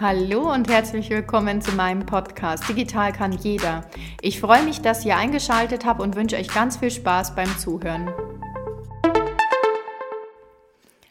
Hallo und herzlich willkommen zu meinem Podcast Digital kann jeder. Ich freue mich, dass ihr eingeschaltet habt und wünsche euch ganz viel Spaß beim Zuhören.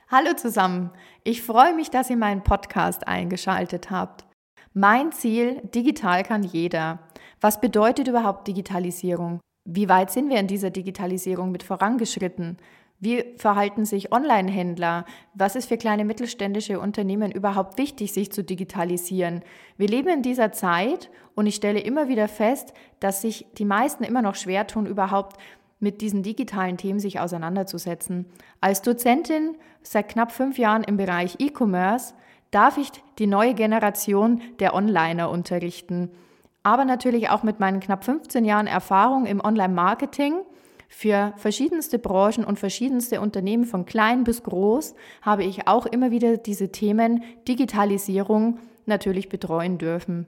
Hallo zusammen, ich freue mich, dass ihr meinen Podcast eingeschaltet habt. Mein Ziel, digital kann jeder. Was bedeutet überhaupt Digitalisierung? Wie weit sind wir in dieser Digitalisierung mit vorangeschritten? Wie verhalten sich Online-Händler? Was ist für kleine mittelständische Unternehmen überhaupt wichtig, sich zu digitalisieren? Wir leben in dieser Zeit und ich stelle immer wieder fest, dass sich die meisten immer noch schwer tun, überhaupt mit diesen digitalen Themen sich auseinanderzusetzen. Als Dozentin seit knapp fünf Jahren im Bereich E-Commerce darf ich die neue Generation der Onliner unterrichten. Aber natürlich auch mit meinen knapp 15 Jahren Erfahrung im Online-Marketing – für verschiedenste Branchen und verschiedenste Unternehmen von klein bis groß habe ich auch immer wieder diese Themen Digitalisierung natürlich betreuen dürfen.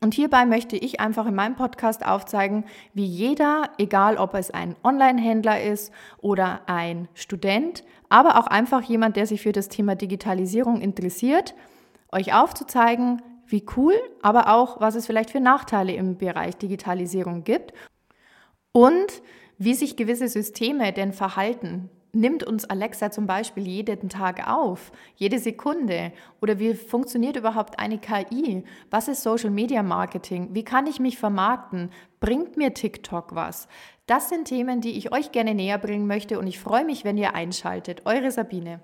Und hierbei möchte ich einfach in meinem Podcast aufzeigen, wie jeder, egal ob es ein Online-Händler ist oder ein Student, aber auch einfach jemand, der sich für das Thema Digitalisierung interessiert, euch aufzuzeigen, wie cool, aber auch, was es vielleicht für Nachteile im Bereich Digitalisierung gibt und wie sich gewisse Systeme denn verhalten. Nimmt uns Alexa zum Beispiel jeden Tag auf, jede Sekunde? Oder wie funktioniert überhaupt eine KI? Was ist Social Media Marketing? Wie kann ich mich vermarkten? Bringt mir TikTok was? Das sind Themen, die ich euch gerne näher bringen möchte und ich freue mich, wenn ihr einschaltet. Eure Sabine.